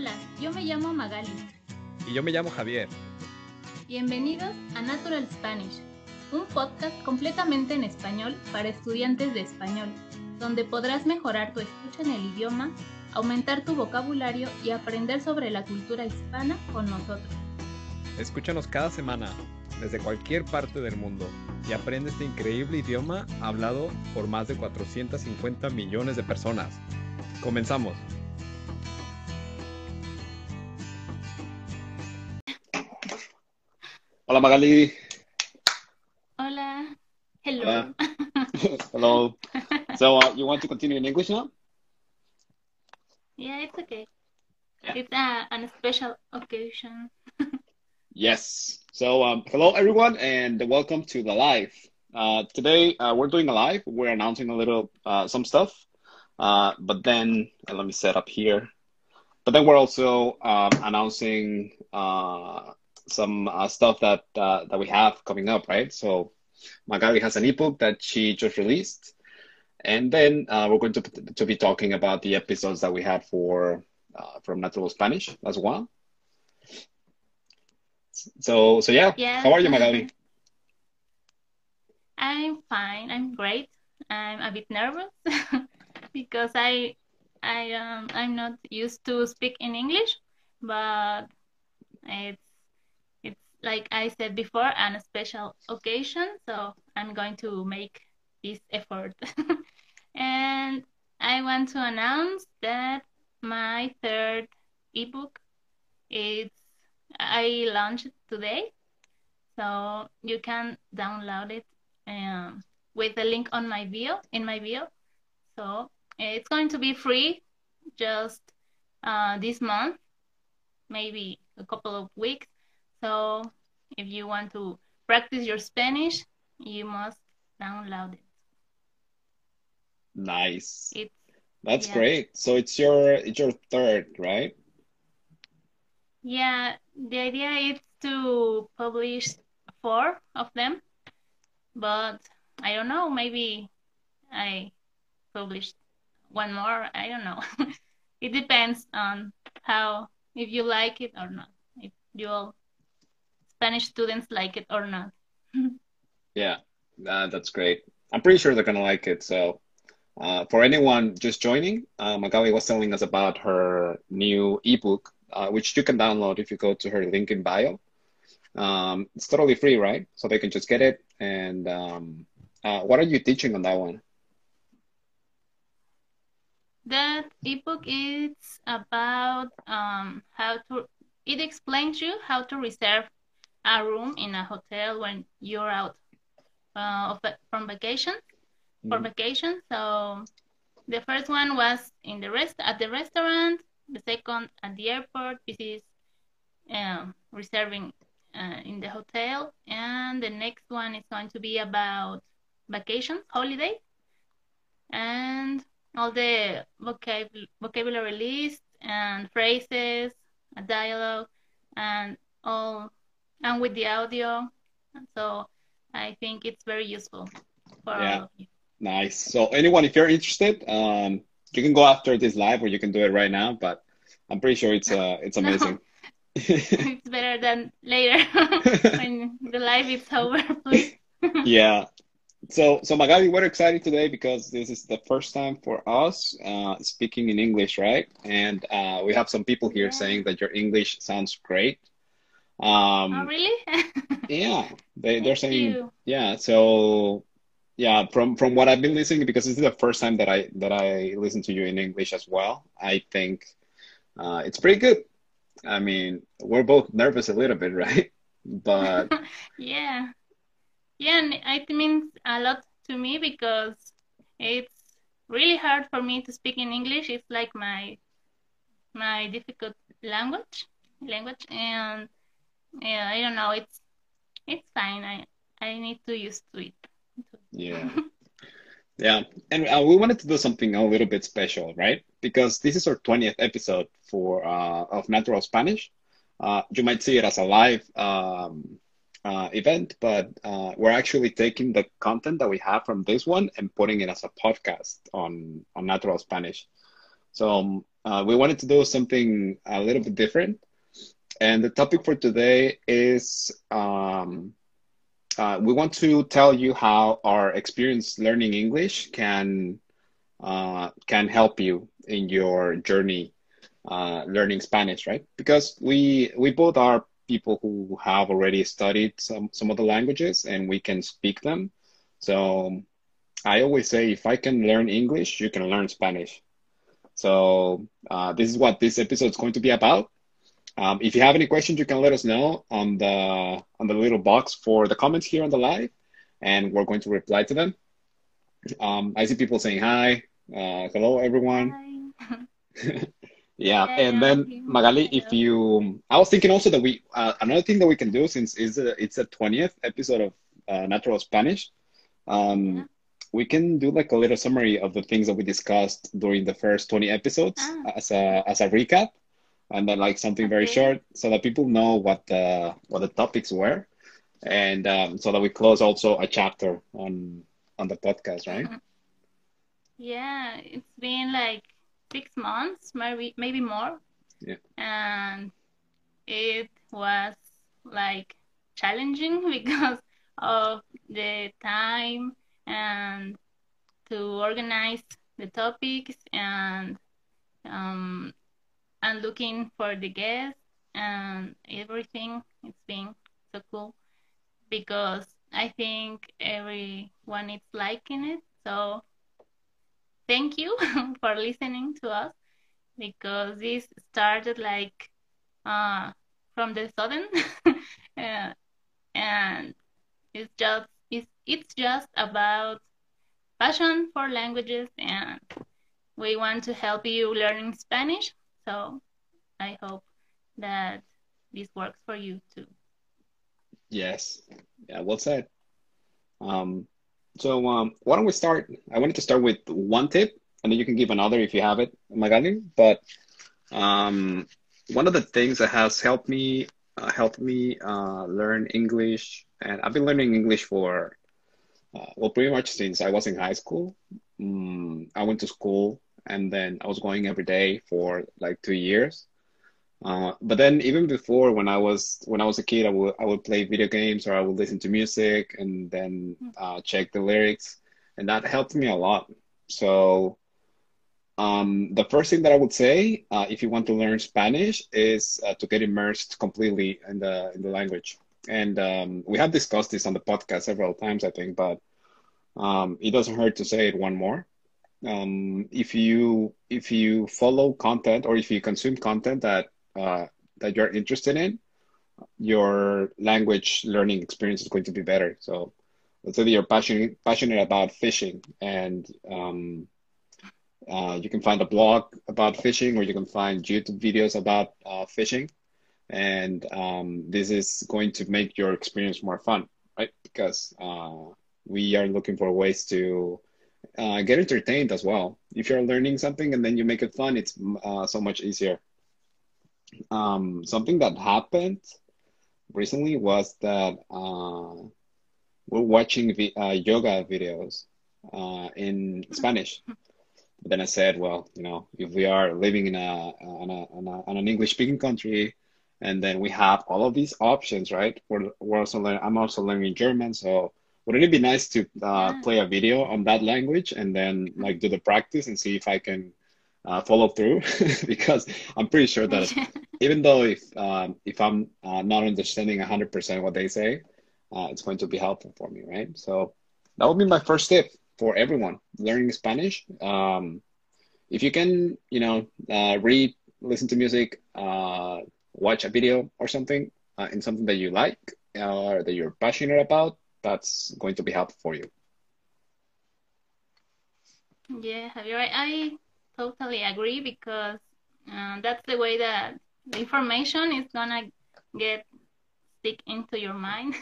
Hola, yo me llamo Magali. Y yo me llamo Javier. Bienvenidos a Natural Spanish, un podcast completamente en español para estudiantes de español, donde podrás mejorar tu escucha en el idioma, aumentar tu vocabulario y aprender sobre la cultura hispana con nosotros. Escúchanos cada semana desde cualquier parte del mundo y aprende este increíble idioma hablado por más de 450 millones de personas. Comenzamos. Hola Magali. Hola. Hello. Hola. Hello. So uh, you want to continue in English now? yeah, it's okay. Yeah. It's a, an special occasion. Yes. So um, hello everyone and welcome to the live. Uh, today uh, we're doing a live. We're announcing a little uh, some stuff, uh, but then uh, let me set up here. But then we're also um, announcing uh, some uh, stuff that uh, that we have coming up, right? So Magali has an ebook that she just released, and then uh, we're going to to be talking about the episodes that we had for uh, from Natural Spanish as well. So so yeah, Yeah. how are you, Magali? I'm fine. I'm great. I'm a bit nervous because I I um I'm not used to speak in English, but it's it's like I said before, an a special occasion, so I'm going to make this effort. And I want to announce that my third ebook is I launched today, so you can download it um, with the link on my bio in my bio. So it's going to be free just uh, this month, maybe a couple of weeks. So if you want to practice your Spanish, you must download it. Nice. It's That's yeah. great. So it's your it's your third, right? yeah, the idea is to publish four of them, but I don't know, maybe I published one more. I don't know. It depends on how if you like it or not. If you all Spanish students like it or not. Yeah, uh, that's great. I'm pretty sure they're gonna like it. So, uh, for anyone just joining, uh, Magali was telling us about her new ebook, uh, which you can download if you go to her link in bio. Um, it's totally free, right? So they can just get it. And um, uh, what are you teaching on that one? That ebook is about um, how to. It explains you how to reserve a room in a hotel when you're out uh, of, from vacation for Mhm. vacation. So the first one was in the rest at the restaurant. The second at the airport. This is um, reserving uh, in the hotel, and the next one is going to be about vacation, holiday, and all the vocab- vocabulary list and phrases, a dialogue, and all, and with the audio. So I think it's very useful for Yeah. all of you. Nice. So anyone, if you're interested, um, you can go after this live, or you can do it right now. But I'm pretty sure it's uh, it's amazing. it's better than later when the live is over, please. Yeah. So, so Magali, we're excited today because this is the first time for us uh, speaking in English, right? And uh, we have some people here Yeah. saying that your English sounds great. Oh, Um, really? yeah, they they're saying you. yeah. So, yeah, from from what I've been listening, because this is the first time that I that I listen to you in English as well. I think uh, it's pretty good. I mean, we're both nervous a little bit, right? But Yeah. Yeah, and it means a lot to me because it's really hard for me to speak in English. It's like my my difficult language language and yeah, I don't know, it's it's fine. I I need to used to it. Yeah. Yeah. And uh, we wanted to do something a little bit special, right? Because this is our 20th episode for uh, of Natural Spanish. Uh, you might see it as a live um, uh, event, but uh, we're actually taking the content that we have from this one and putting it as a podcast on on Natural Spanish. So um, uh, we wanted to do something a little bit different. And the topic for today is um, uh, we want to tell you how our experience learning English can uh, can help you in your journey uh, learning Spanish, right? Because we we both are people who have already studied some some of the languages and we can speak them. So I always say, if I can learn English, you can learn Spanish. So uh, this is what this episode is going to be about. Um, if you have any questions, you can let us know on the on the little box for the comments here on the live, and we're going to reply to them. Um, I see people saying hi, uh, hello everyone. Hi. yeah, and then Magali, if you, I was thinking also that we uh, another thing that we can do since is it's a twentieth episode of uh, Natural Spanish. Um, Yeah. we can do like a little summary of the things that we discussed during the first 20 episodes Ah. as a as a recap and then like something very Okay. short so that people know what the what the topics were and um, so that we close also a chapter on on the podcast right Yeah, it's been like six months, maybe maybe more. Yeah. And it was like challenging because of the time and to organize the topics and um and looking for the guests and everything. It's been so cool because I think everyone is liking it. So thank you for listening to us because this started like uh, from the sudden uh, and it's just it's, it's just about passion for languages and we want to help you learning Spanish so I hope that this works for you too. Yes. Yeah well said. Um so um why don't we start i wanted to start with one tip and then you can give another if you have it magali. But um one of the things that has helped me uh, helped me uh, learn english and i've been learning english for uh, well pretty much since i was in high school. Mm, i went to school and then i was going every day for like two years uh, but then even before when I was when I was a kid, I would I would play video games or I would listen to music and then uh, check the lyrics, and that helped me a lot. So um, the first thing that I would say, uh, if you want to learn Spanish, is uh, to get immersed completely in the in the language. And um, we have discussed this on the podcast several times, I think, but um, it doesn't hurt to say it one more. Um, if you if you follow content or if you consume content that uh, that you're interested in, your language learning experience is going to be better. So let's say that you're passionate passionate about fishing and um, uh, you can find a blog about fishing or you can find YouTube videos about uh, fishing. And um, this is going to make your experience more fun, right? Because uh, we are looking for ways to uh, get entertained as well. If you're learning something and then you make it fun, it's uh, so much easier. Um, something that happened recently was that uh, we're watching vi- uh, yoga videos uh, in Spanish. But then I said, well, you know, if we are living in a on a, on, a, an English speaking country, and then we have all of these options, right? We're, we're also learning, I'm also learning German, so wouldn't it be nice to uh, Yeah. play a video on that language and then like do the practice and see if I can uh, follow through? because I'm pretty sure that even though if um, if I'm uh, not understanding 100% what they say, uh, it's going to be helpful for me, right? So that would be my first tip for everyone learning Spanish. Um, if you can, you know, uh, read, listen to music, uh, watch a video or something uh, in something that you like or that you're passionate about, that's going to be helpful for you. Yeah, Javier, I, I totally agree because uh, that's the way that the information is gonna get stick into your mind.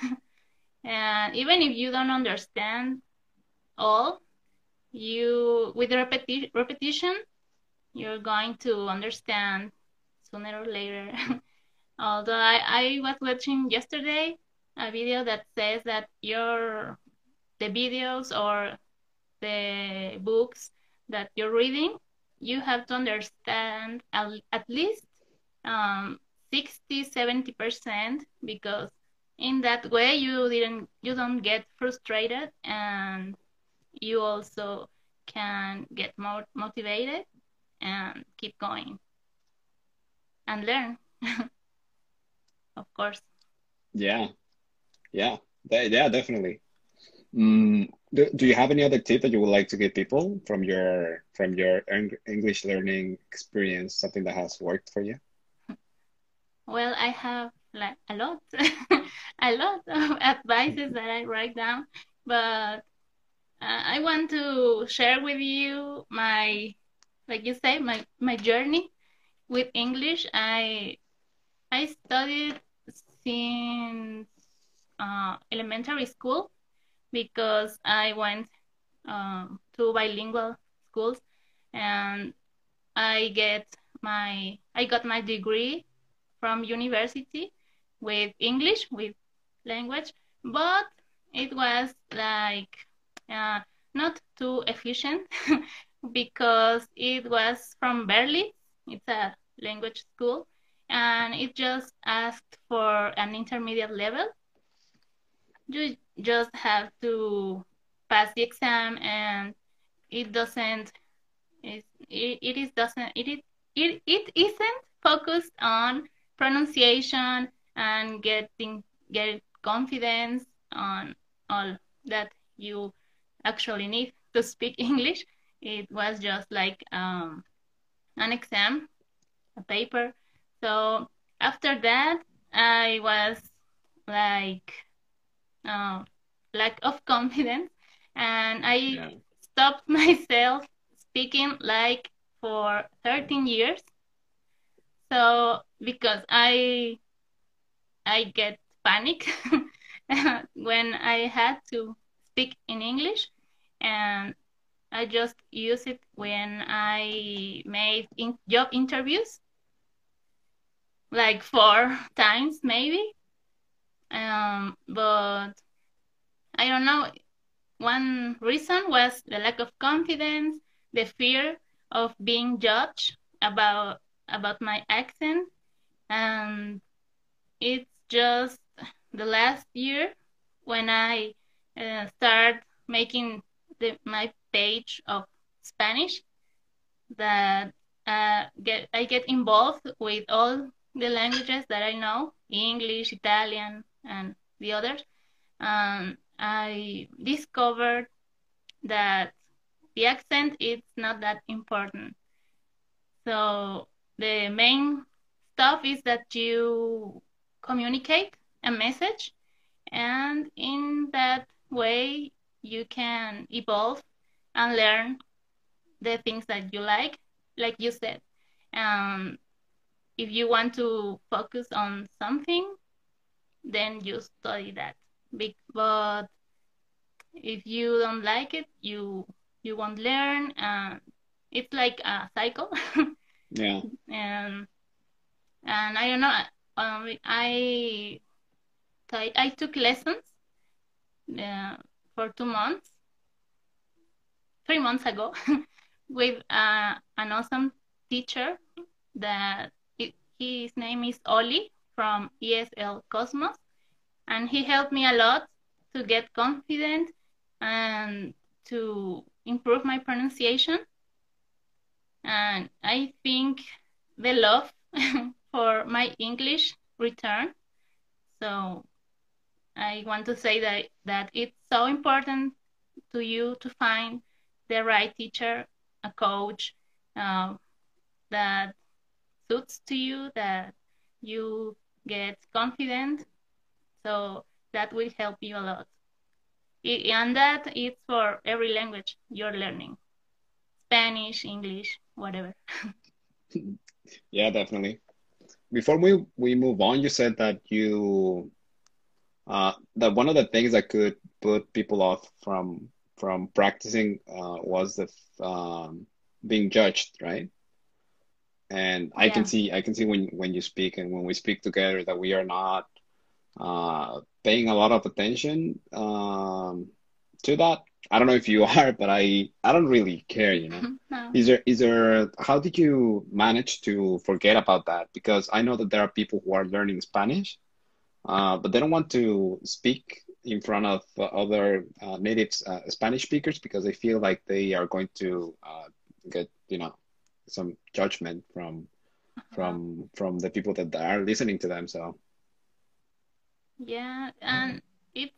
and even if you don't understand all, you with repeti- repetition, you're going to understand sooner or later. Although I, I was watching yesterday a video that says that your the videos or the books that you're reading you have to understand at, least um, 60 70 percent because in that way you didn't you don't get frustrated and you also can get more motivated and keep going and learn of course. Yeah yeah yeah definitely. Mm, do, do you have any other tip that you would like to give people from your from your english learning experience something that has worked for you? Well i have like a lot. A lot of advices that i write down but uh, i want to share with you my like you say my my journey with english. I i studied since uh, elementary school because I went um, to bilingual schools and I get my I got my degree from university with English with language, but it was like uh, not too efficient because it was from Berlitz. It's a language school, and it just asked for an intermediate level. You just have to pass the exam and it doesn't it, it is doesn't it it, it isn't focused on pronunciation and getting get confidence on all that you actually need to speak English. It was just like um, an exam, a paper. So after that, I was like uh, lack of confidence, and I yeah. stopped myself speaking like for 13 years. So because I I get panic when I had to speak in English, and I just use it when I made in job interviews, like four times maybe. Um, but I don't know. One reason was the lack of confidence, the fear of being judged about about my accent, and it's just the last year when I uh, start making the, my page of Spanish that uh, get I get involved with all the languages that I know English, Italian, and the others. Um, I discovered that the accent is not that important. So the main stuff is that you communicate a message, and in that way, you can evolve and learn the things that you like, like you said. Um, if you want to focus on something, then you study that. But if you don't like it, you you won't learn. And it's like a cycle. yeah. And and I don't know. Um, I I took lessons uh, for two months, three months ago, with uh, an awesome teacher that it, his name is Oli from ESL Cosmos, and he helped me a lot to get confident and to improve my pronunciation. And I think the love for my English returned. So I want to say that, that it's so important to you to find the right teacher, a coach uh, that suits to you, that you get confident. So that will help you a lot. And that is for every language you're learning Spanish, English, whatever. yeah, definitely. Before we, we move on, you said that you uh, that one of the things that could put people off from from practicing uh, was the um, being judged, right? And I yeah. can see I can see when when you speak and when we speak together that we are not uh, paying a lot of attention um, to that I don't know if you are, but I I don't really care, you know. no. Is there is there how did you manage to forget about that? Because I know that there are people who are learning Spanish, uh, but they don't want to speak in front of uh, other uh, native uh, Spanish speakers because they feel like they are going to uh, get, you know, some judgment from Uh-huh. from from the people that are listening to them. So Yeah, and it's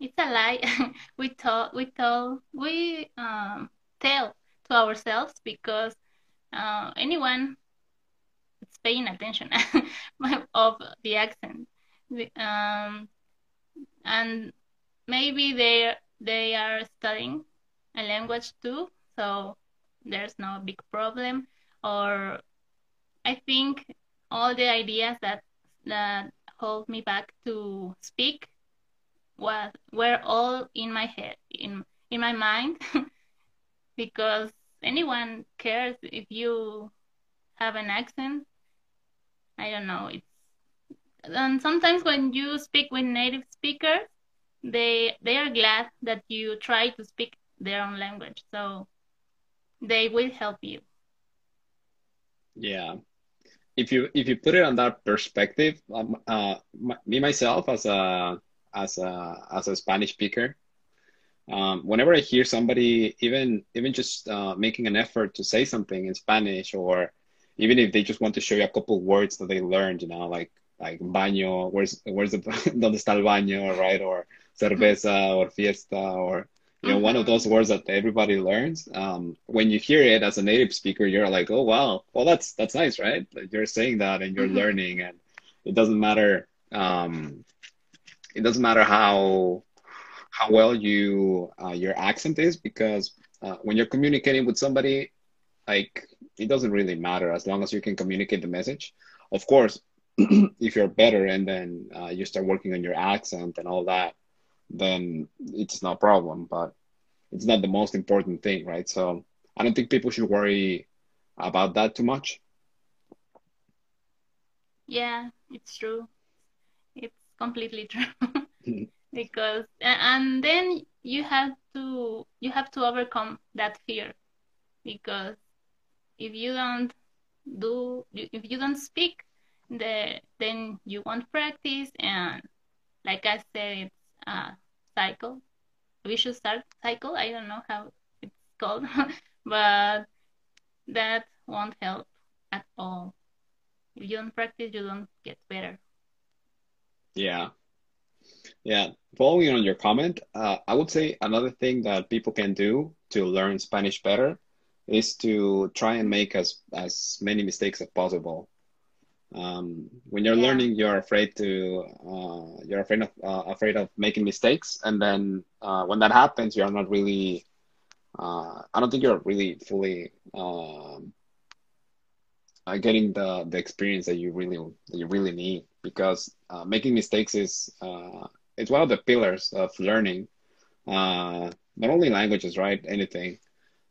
it's a lie. We tell we tell we um tell to ourselves because uh, anyone is paying attention of the accent. Um, and maybe they they are studying a language too, so there's no big problem. Or I think all the ideas that that hold me back to speak was were all in my head, in in my mind, because anyone cares if you have an accent. I don't know. It's and sometimes when you speak with native speakers, they they are glad that you try to speak their own language, so they will help you. yeah, if you if you put it on that perspective, um, uh, my, me myself as a as a as a Spanish speaker, um, whenever I hear somebody even even just uh, making an effort to say something in Spanish, or even if they just want to show you a couple words that they learned, you know, like like baño, where's where's the dónde está el baño, right? Or cerveza, or fiesta, or you know, one of those words that everybody learns. Um, when you hear it as a native speaker, you're like, oh wow, well that's that's nice, right? Like, You're saying that and you're Mhm. learning, and it doesn't matter. Um, it doesn't matter how how well you uh, your accent is because uh, when you're communicating with somebody, like it doesn't really matter as long as you can communicate the message. Of course, if you're better and then uh, you start working on your accent and all that, then it's no problem. But it's not the most important thing, right? So I don't think people should worry about that too much. Yeah, it's true. It's completely true. Hmm. Because and then you have to you have to overcome that fear because if you don't do if you don't speak the then you won't practice and like I said it's a cycle vicious cy- cycle I don't know how it's called but that won't help at all if you don't practice you don't get better Yeah. Yeah, following on your comment, uh, I would say another thing that people can do to learn Spanish better is to try and make as as many mistakes as possible. Um, when you're yeah. learning, you're afraid to uh, you're afraid of uh, afraid of making mistakes, and then uh, when that happens, you're not really. Uh, I don't think you're really fully um, uh, getting the the experience that you really that you really need. Because uh, making mistakes is uh, it's one of the pillars of learning. Uh, not only languages right? Anything.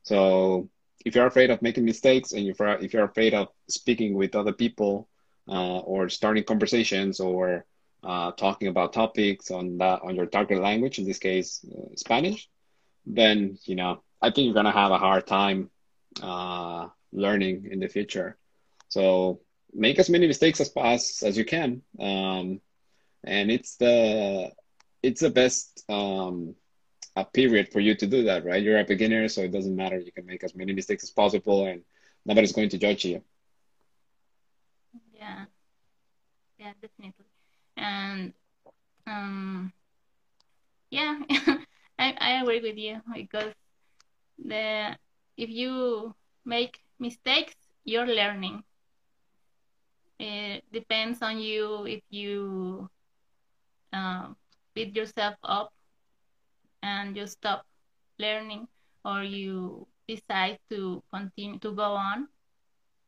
So if you're afraid of making mistakes and if you're if you're afraid of speaking with other people uh, or starting conversations or uh, talking about topics on that on your target language in this case uh, Spanish then you know I think you're gonna have a hard time uh, learning in the future so make as many mistakes as as, as you can. Um, and it's the it's the best um, a period for you to do that, right? You're a beginner, so it doesn't matter. You can make as many mistakes as possible, and nobody's going to judge you. Yeah. Yeah definitely. And um yeah I, I agree with you because the if you make mistakes you're learning. It depends on you if you uh, beat yourself up and you stop learning or you decide to continue to go on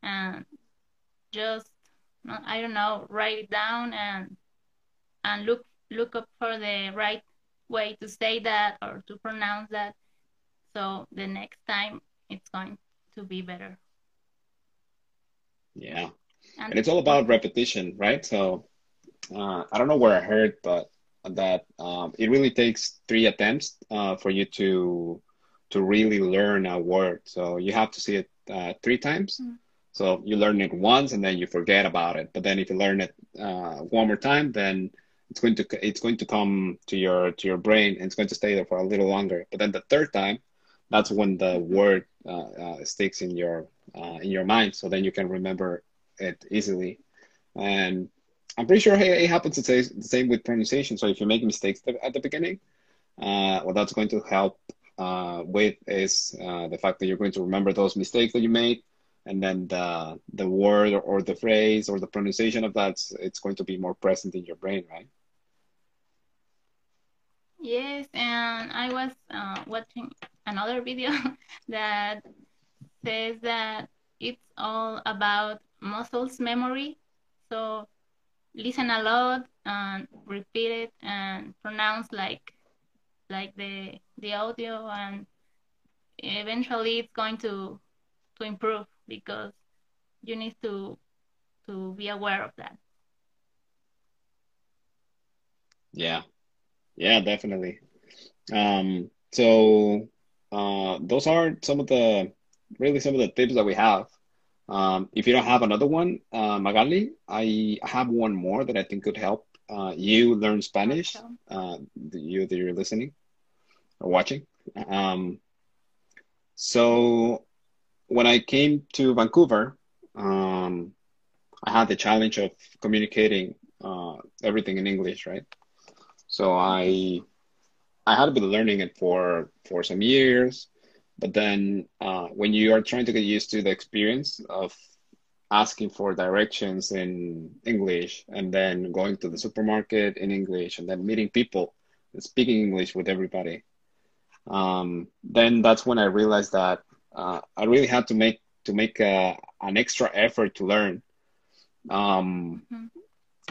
and just I don't know write it down and and look look up for the right way to say that or to pronounce that so the next time it's going to be better Yeah, and and it's all about repetition, right? So uh, I don't know where I heard, but that um, it really takes three attempts uh, for you to to really learn a word. So you have to see it uh, three times. Mm. So you learn it once and then you forget about it. But then if you learn it uh, one more time, then it's going to it's going to come to your to your brain and it's going to stay there for a little longer. But then the third time, that's when the word uh, uh, sticks in your uh, in your mind. So then you can remember it easily. And I'm pretty sure it happens the same with pronunciation. So if you make mistakes at the beginning, uh, what that's going to help uh, with is uh, the fact that you're going to remember those mistakes that you made, and then the the word or, or the phrase or the pronunciation of that it's going to be more present in your brain, right? Yes, and I was uh, watching another video that says that it's all about muscles memory. So listen a lot and repeat it and pronounce like like the the audio and eventually it's going to to improve because you need to to be aware of that yeah yeah definitely um so uh those are some of the really some of the tips that we have um, if you don't have another one, uh, Magali, I have one more that I think could help uh, you learn Spanish. Uh, you that you're listening or watching. Um, so when I came to Vancouver, um, I had the challenge of communicating uh, everything in English, right? So I I had been learning it for for some years but then uh, when you are trying to get used to the experience of asking for directions in English and then going to the supermarket in English and then meeting people speaking English with everybody, um, then that's when I realized that uh, I really had to make to make a, an extra effort to learn. Um, mm-hmm.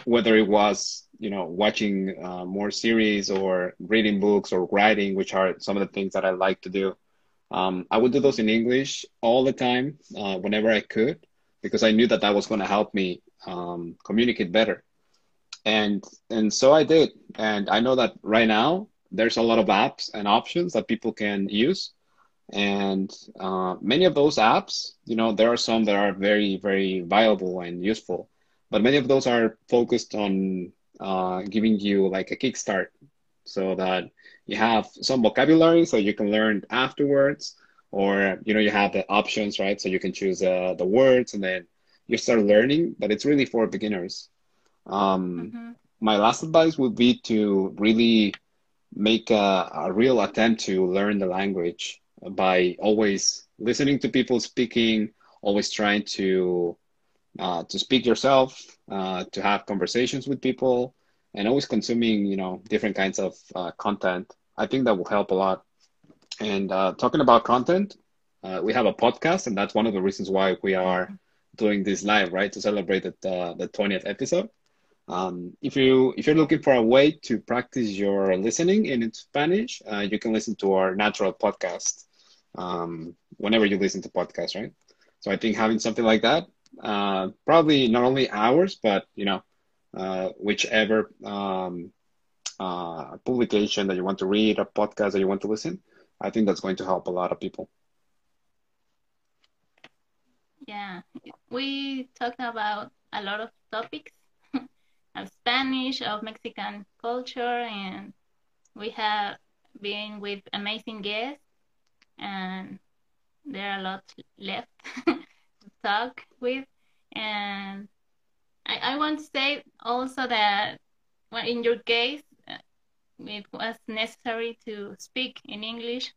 Whether it was you know watching uh, more series or reading books or writing, which are some of the things that I like to do. Um, I would do those in English all the time, uh, whenever I could, because I knew that that was going to help me um, communicate better. And and so I did. And I know that right now there's a lot of apps and options that people can use. And uh, many of those apps, you know, there are some that are very, very viable and useful, but many of those are focused on uh, giving you like a kickstart so that you have some vocabulary so you can learn afterwards or you know you have the options right? So you can choose uh, the words and then you start learning but it's really for beginners. Um, mm-hmm. my last advice would be to really make a, a, real attempt to learn the language by always listening to people speaking always trying to uh, to speak yourself uh, to have conversations with people and always consuming you know different kinds of uh, content. I think that will help a lot. And uh, talking about content uh, we have a podcast and that's one of the reasons why we are doing this live right? To celebrate the, the 20th episode. Um, if you if you're looking for a way to practice your listening in spanish uh, you can listen to our natural podcast um, whenever you listen to podcasts right so i think having something like that uh, probably not only ours but you know uh, whichever um, uh, publication that you want to read, a podcast that you want to listen. I think that's going to help a lot of people. Yeah, we talked about a lot of topics of Spanish, of Mexican culture, and we have been with amazing guests, and there are a lot left to talk with. And I, I want to say also that in your case, uh, it was necessary to speak in English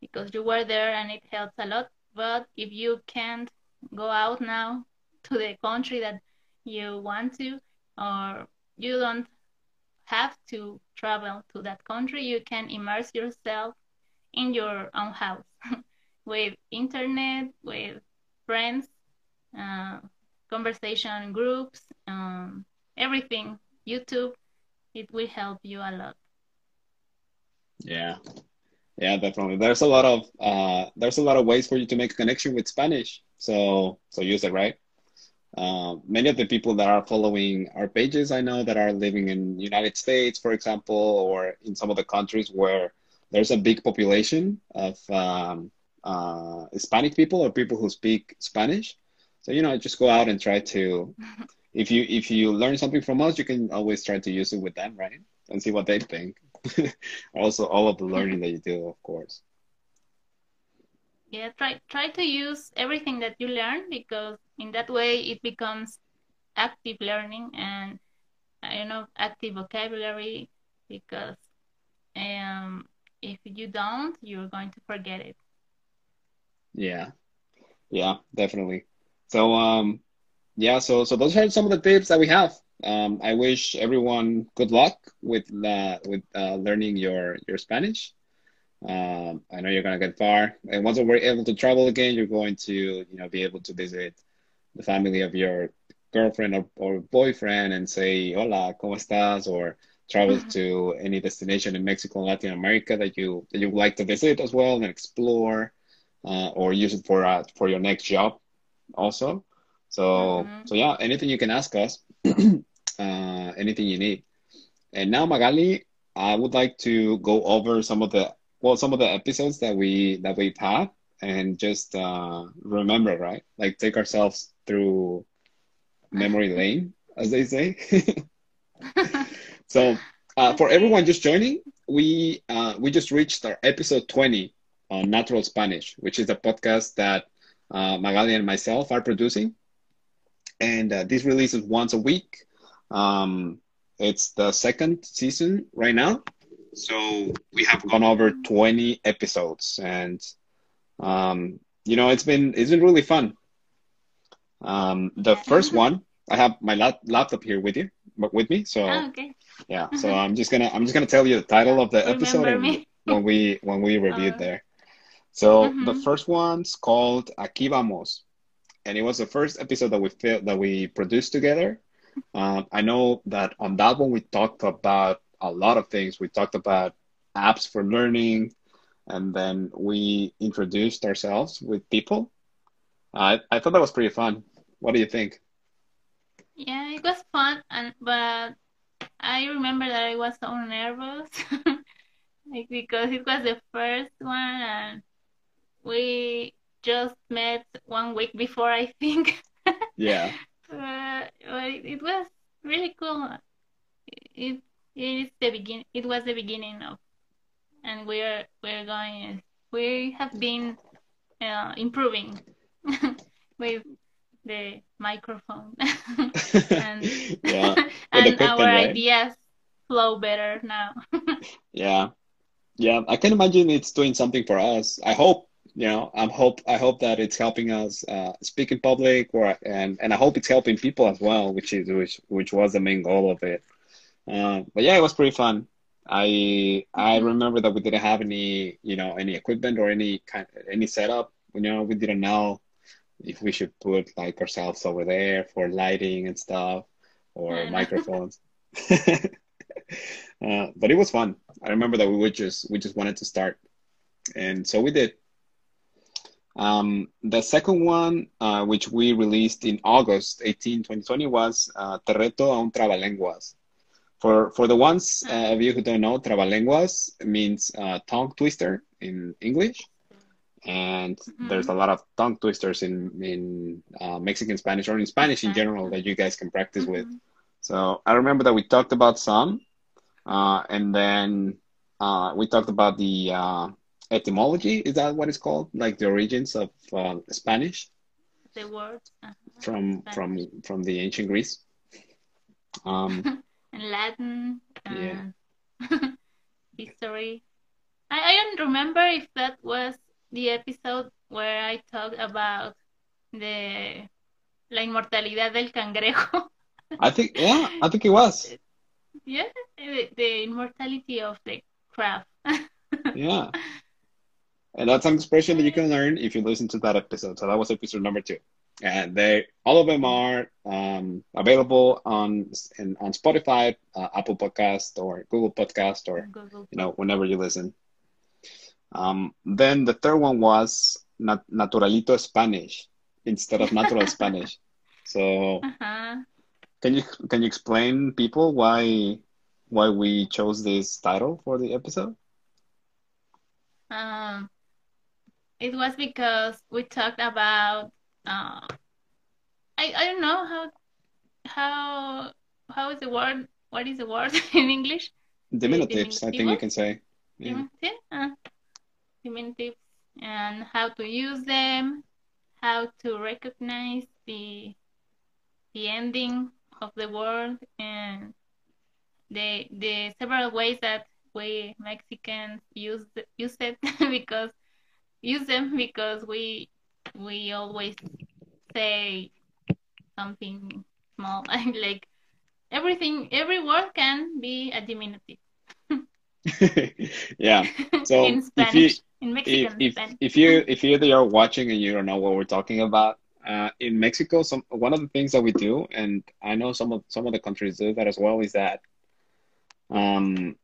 because you were there and it helps a lot. But if you can't go out now to the country that you want to, or you don't have to travel to that country, you can immerse yourself in your own house with internet, with friends, uh, conversation groups, um, everything, YouTube, it will help you a lot. Yeah. Yeah, definitely. There's a lot of uh, there's a lot of ways for you to make a connection with Spanish. So so use it, right? Uh, many of the people that are following our pages, I know that are living in United States, for example, or in some of the countries where there's a big population of um, uh, Hispanic people or people who speak Spanish. So you know, just go out and try to. If you if you learn something from us, you can always try to use it with them, right? And see what they think. also, all of the learning that you do, of course. Yeah, try try to use everything that you learn because in that way it becomes active learning and you know active vocabulary because um if you don't you're going to forget it Yeah, yeah, definitely. So um, yeah, so so those are some of the tips that we have. Um, I wish everyone good luck with uh, with uh, learning your your Spanish. Um, I know you're gonna get far, and once we're able to travel again, you're going to you know be able to visit the family of your girlfriend or, or boyfriend and say hola, cómo estás, or travel to any destination in Mexico and Latin America that you that you would like to visit as well and explore, uh, or use it for uh, for your next job also. So Mhm. so yeah, anything you can ask us, uh, anything you need. And now, Magali, I would like to go over some of the well, some of the episodes that we that we've had and just uh, remember, right? Like take ourselves through memory lane, as they say. So, uh, for everyone just joining, we uh, we just reached our episode 20 on Natural Spanish, which is a podcast that uh, Magali and myself are producing. And uh, this releases once a week. Um, it's the second season right now. So we have gone over 20 episodes, and um, you know it's been it's been really fun. Um, the first one, I have my lap- laptop here with you, with me. So Ah, okay yeah, so I'm just gonna I'm just gonna tell you the title of the episode remember and me when we when we reviewed Uh, there. So the Mhm. first one's called Aquí Vamos, and it was the first episode that we fil- that we produced together. Um, I know that on that one we talked about a lot of things. We talked about apps for learning, and then we introduced ourselves with people. I I thought that was pretty fun. What do you think? yeah it was fun and but I remember that I was so nervous like because it was the first one and we just met one week before I think Yeah, Uh, but it, it was really cool. It it is the begin. It was the beginning of, and we're we're going. We have been uh, improving with the microphone, and yeah, and our right? ideas flow better now. Yeah, yeah. I can imagine it's doing something for us. I hope, you know, I'm hope I hope that it's helping us uh, speak in public, or and and I hope it's helping people as well, which is which which was the main goal of it. Uh, but yeah, it was pretty fun. I I Mhm. remember that we didn't have any, you know, any equipment or any kind any setup. You know, we didn't know if we should put like ourselves over there for lighting and stuff or microphones. uh, but it was fun. I remember that we would just we just wanted to start, and so we did. Um, the second one, uh, which we released in August 18, 2020, was uh, Te reto a un trabalenguas. For for the ones uh, of you who don't know, trabalenguas means uh, tongue twister in English, and there's a lot of tongue twisters in in uh, Mexican Spanish or in Spanish in general that you guys can practice with. Mhm. So I remember that we talked about some, uh, and then uh, we talked about the uh, etymology. Is that what it's called? Like the origins of uh, Spanish The words uh, from from Spanish. from the ancient Greece. Um, and Latin Yeah. history. I, I don't remember if that was the episode where I talked about the la inmortalidad del cangrejo. I think yeah, I think it was. yeah, the, the immortality of the crab. Yeah, and that's an expression that you can learn if you listen to that episode. So that was episode number two, and they all of them are um, available on in, on Spotify, uh, Apple Podcast, or Google Podcast, or Google. you know, whenever you listen. Um, then the third one was nat- Naturalito Spanish instead of Natural Spanish. So Uh-huh. can you can you explain people why why we chose this title for the episode? Um, it was because we talked about uh, I I don't know how how how is the word what is the word in English? Diminutives, I think you can say. Yeah. Uh, diminutives, and how to use them, how to recognize the the ending of the word, and the the several ways that we Mexicans use use it because use them because we we always say something small like everything every word can be a diminutive Yeah. So in if you Spanish in if Mexican if Spanish. if you if you are watching and you don't know what we're talking about, uh, in Mexico, some one of the things that we do, and I know some of some of the countries do that as well, is that um,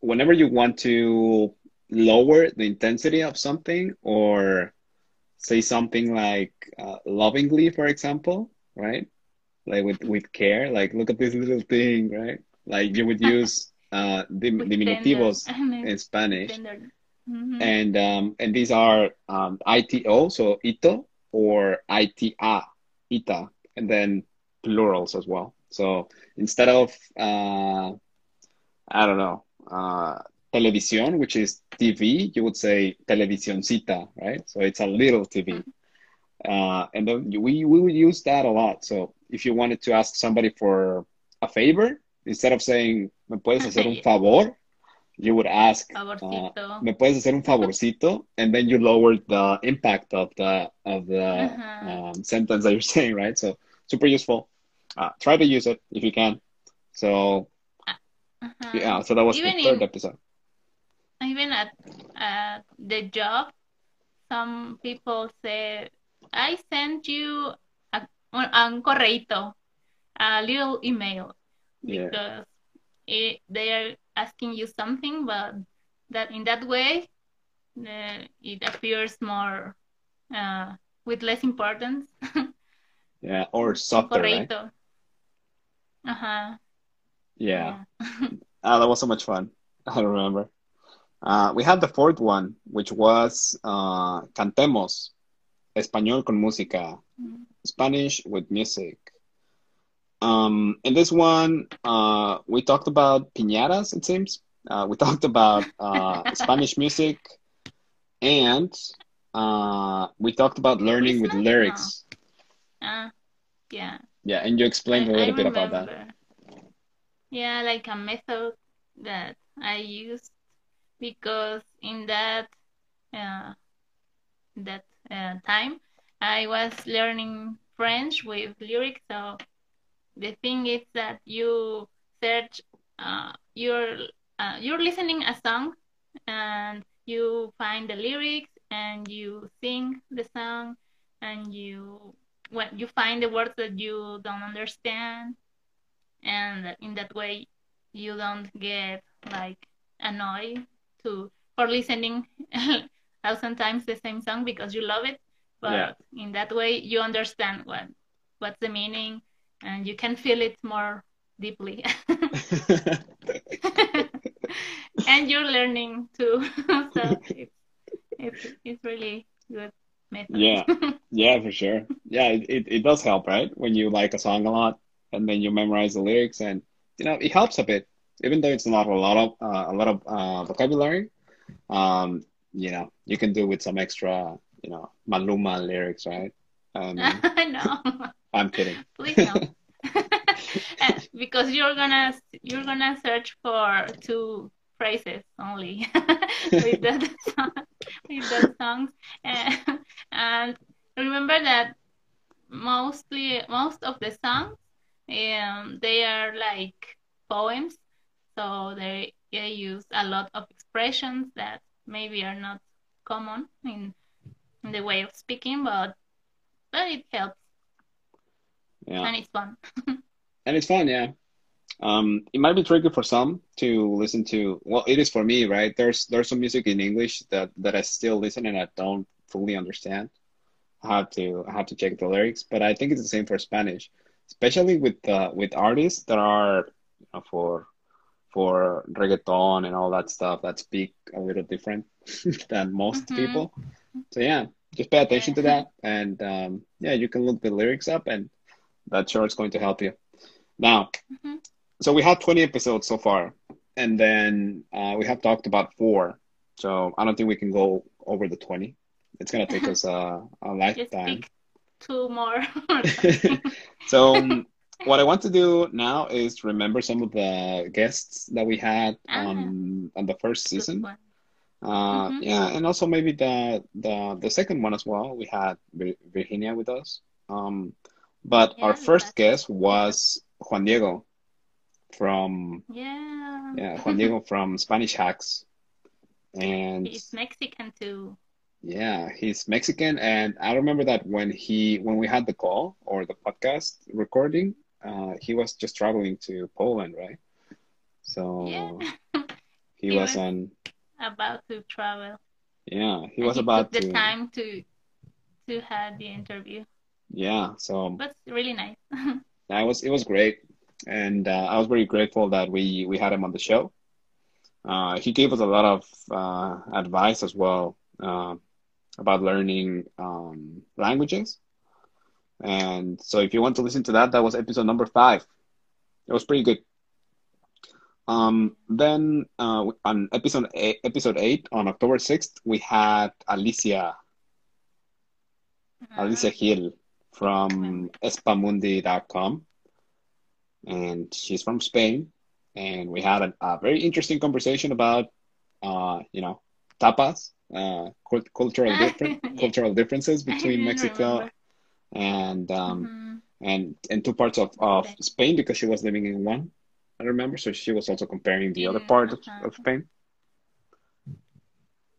whenever you want to lower the intensity of something or say something like uh, lovingly, for example, right? Like with with care, like look at this little thing, right? Like you would use uh, dim diminutivos tender in Spanish. tender hmm and um, and these are um, ITO, so ito or ITA, ita, and then plurals as well. So instead of uh, I don't know, uh, televisión, which is TV, you would say televisioncita, right? So it's a little TV. Uh, and then we we would use that a lot. So if you wanted to ask somebody for a favor, instead of saying "me puedes hacer un favor," you would ask uh, favorcito "me puedes hacer un favorcito," and then you lower the impact of the of the Uh-huh. um, sentence that you're saying, right? So super useful. Uh, try to use it if you can. So Uh-huh. yeah, so that was Even the third in- episode. even at at the job, some people say, "I sent you a, un correito, a little email," Yeah. It, they are asking you something, but that in that way, uh, it appears more uh, with less importance. Yeah, or softer, right? correito. Uh-huh. Yeah. Ah, that was so much fun. I remember. Uh, we had the fourth one, which was uh, Cantemos, Español con música, Mm. Spanish with music. Um, in this one, uh, we talked about piñatas, it seems. Uh, we talked about uh, Spanish music, and uh, we talked about learning with lyrics. Uh, yeah. Yeah, and you explained a I- I little bit about that. Yeah, like a method that I used because in that uh, that uh, time I was learning French with lyrics. So the thing is that you search, uh, you're uh, you're listening a song and you find the lyrics and you sing the song and you when you find the words that you don't understand and in that way you don't get like annoyed to for listening a thousand times the same song because you love it but Yeah. in that way you understand what what's the meaning and you can feel it more deeply and you're learning too so it's, it's it's really good method Yeah. Yeah, for sure. Yeah, it, it, it does help, right? When you like a song a lot and then you memorize the lyrics and you know, it helps a bit. Even though it's not a lot of uh, a lot of uh, vocabulary, um, you know, you can do with some extra, you know, Maluma lyrics, right? Um, no I'm kidding. please no. Because you're gonna you're gonna search for two phrases only with that song, with those songs. And, and remember that mostly most of the songs um they are like poems. So they they use a lot of expressions that maybe are not common in, in the way of speaking but but it helps Yeah. and it's fun And it's fun, yeah. Um, it might be tricky for some to listen to. Well, it is for me, right? There's there's some music in English that that I still listen and I don't fully understand I have to I have to check the lyrics, but I think it's the same for Spanish, especially with uh, with artists that are you know, for for reggaeton and all that stuff that speak a little different than most Mm-hmm. people. So yeah, just pay attention to that, and um, yeah, you can look the lyrics up, and that sure is going to help you. Now, Mhm. so we have 20 episodes so far, and then uh, we have talked about four. So I don't think we can go over the 20. It's gonna take us a, a lifetime. two more. So um, what I want to do now is remember some of the guests that we had Ah. on on the first season. Uh, Mhm. yeah, and also maybe the the the second one as well. We had Virginia with us. Um, but our first guest was Juan Diego from Yeah. yeah Juan Diego from Spanish Hacks, and He's Mexican too. yeah, he's Mexican. And I remember that when he when we had the call or the podcast recording, uh, he was just traveling to Poland, right? So Yeah. he He was was- on About to travel. yeah he was he about took the time to to have the interview. yeah so But really nice. that was it was great and uh, I was very grateful that we we had him on the show. Uh, he gave us a lot of uh, advice as well uh, about learning um, languages. And so, if you want to listen to that, that was episode number five. It was pretty good. Um, then uh, on episode eight, episode eight on October sixth, we had Alicia Alicia Hill from espamundi.com. And she's from Spain. And we had a, a very interesting conversation about, uh, you know, tapas, uh, cult- cultural different cultural differences between Mexico remember. and um, Mhm. and and two parts of, of Spain because she was living in one. I remember, so she was also comparing the other part of, of Spain,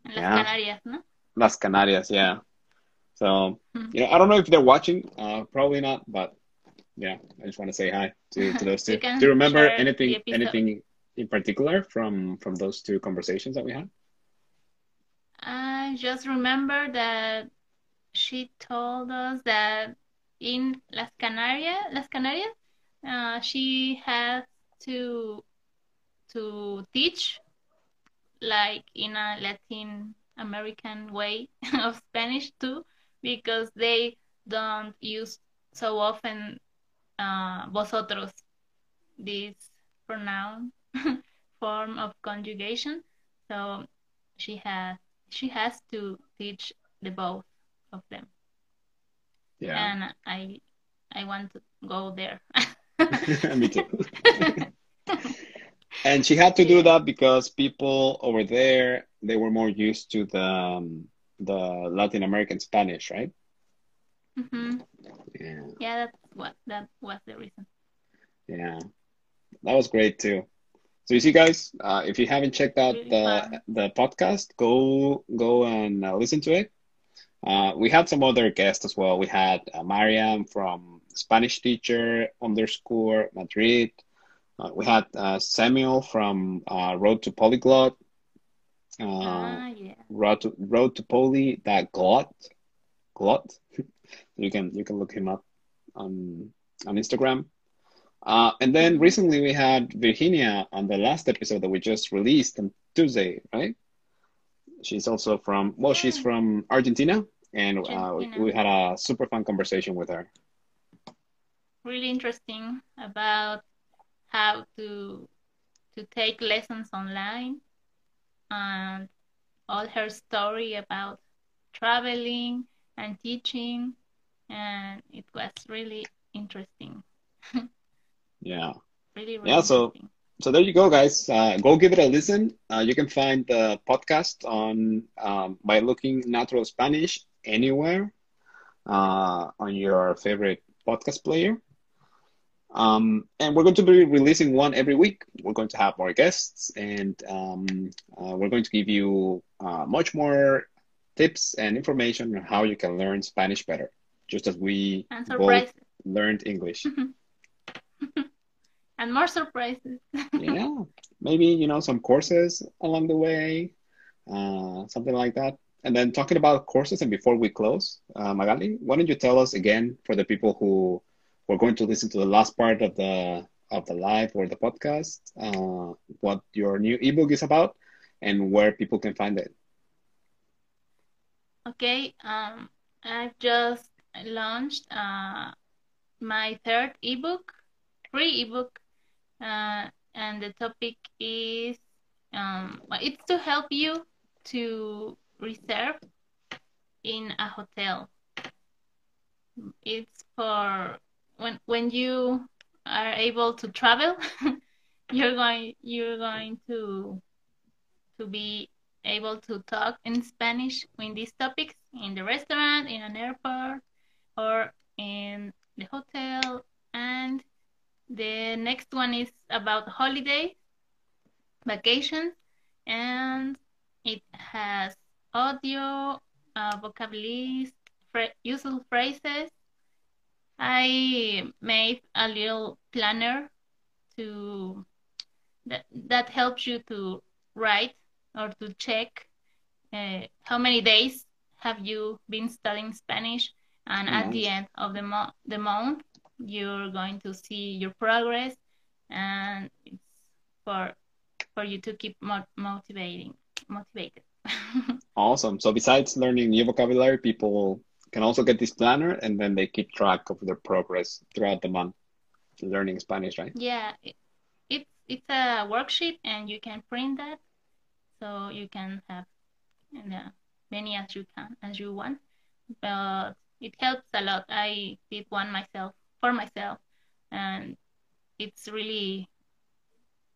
Las Yeah. Canarias, ¿no? Las Canarias. Yeah. So Mhm. you know, I don't know if they're watching. Uh, probably not, but yeah, I just want to say hi to, to those two. Do you remember anything anything in particular from from those two conversations that we had? I just remember that she told us that in Las Canarias, Las Canarias, uh, she has to to teach like in a Latin American way of Spanish too, because they don't use so often uh, vosotros, this pronoun form of conjugation. So she has she has to teach the both of them, Yeah, and I I want to go there. me too. And she had to do that because people over there they were more used to the um, the Latin American Spanish, right? hmm Yeah, Yeah, that's what that was the reason. yeah, that was great too. So you see, guys, uh, if you haven't checked out Really the fun. the podcast, go go and uh, listen to it. Uh, we had some other guests as well. We had uh, Mariam from Spanish teacher underscore Madrid. Uh, we had uh, Samuel from uh, Road to Polyglot. Uh, ah, yeah. road to road to poly that glot glot you can you can look him up on on instagram uh, and then recently we had virginia on the last episode that we just released on tuesday right she's also from well she's from argentina and uh, Argentina. we had a super fun conversation with her Really interesting about how to to take lessons online and all her story about traveling and teaching, and it was really interesting. yeah Really, really Yeah, so- so there you go, guys. Uh, go give it a listen. Uh, you can find the podcast on um, by looking Natural Spanish anywhere uh, on your favorite podcast player. Um, and we're going to be releasing one every week. We're going to have more guests, and um, uh, we're going to give you uh, much more tips and information on how you can learn Spanish better, just as we both learned English. and more surprises. yeah maybe you know some courses along the way uh something like that and then talking about courses, and before we close, uh, Magali, why don't you tell us again for the people who were going to listen to the last part of the of the live or the podcast, uh, what your new ebook is about, and where people can find it. Okay, um, I've just launched uh, my third ebook, free ebook, uh, and the topic is um, it's to help you to reserve in a hotel. It's for when when you are able to travel, you're going you're going to to be able to talk in Spanish in these topics in the restaurant, in an airport, or in the hotel. And the next one is about holidays, vacations, and it has audio, uh, vocabulary, useful phrases. I made a little planner to that that helps you to write or to check uh, how many days have you been studying Spanish, and nice. at the end of the mo- the month you're going to see your progress, and it's for for you to keep mo- motivating motivated. awesome. So besides learning new vocabulary, people can also get this planner and then they keep track of their progress throughout the month learning Spanish, right? Yeah, it, it's it's a worksheet and you can print that, so you can have uh, many as you can as you want. But it helps a lot. I did one myself for myself, and it's really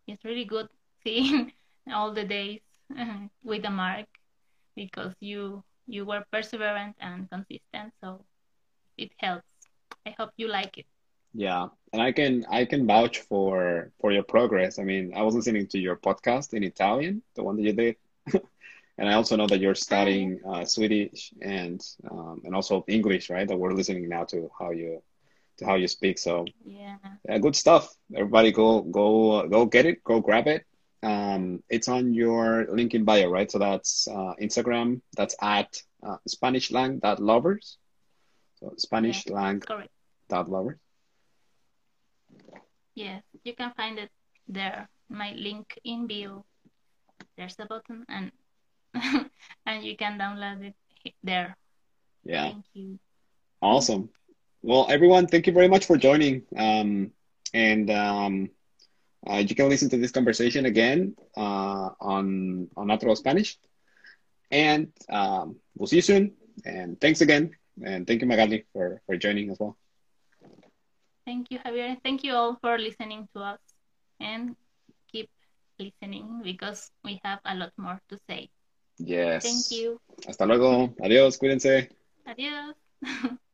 it's really good seeing all the days with a mark because you you were perseverant and consistent so it helps. I hope you like it. Yeah and i can i can vouch for for your progress. I mean i was listening to your podcast in italian the one that you did and i also know that you're studying uh, swedish and um, and also english right? That we're listening now to how you to how you speak so yeah, yeah good stuff. Everybody go go go get it go grab it um, it's on your link in bio, right? So that's uh, Instagram. That's at uh, SpanishLang.lovers. So SpanishLang.lovers. Yes, you can find it there. My link in bio. There's a button, and and you can download it there. Yeah. Thank you. Awesome. Well, everyone, thank you very much for joining. Um, and um, uh, you can listen to this conversation again uh, on on Natural Spanish, and um, we'll see you soon. And thanks again, and thank you, Magali, for for joining as well. Thank you, Javier. Thank you all for listening to us, and keep listening because we have a lot more to say. Yes. Thank you. Hasta luego. Adiós. Cuídense. Adiós.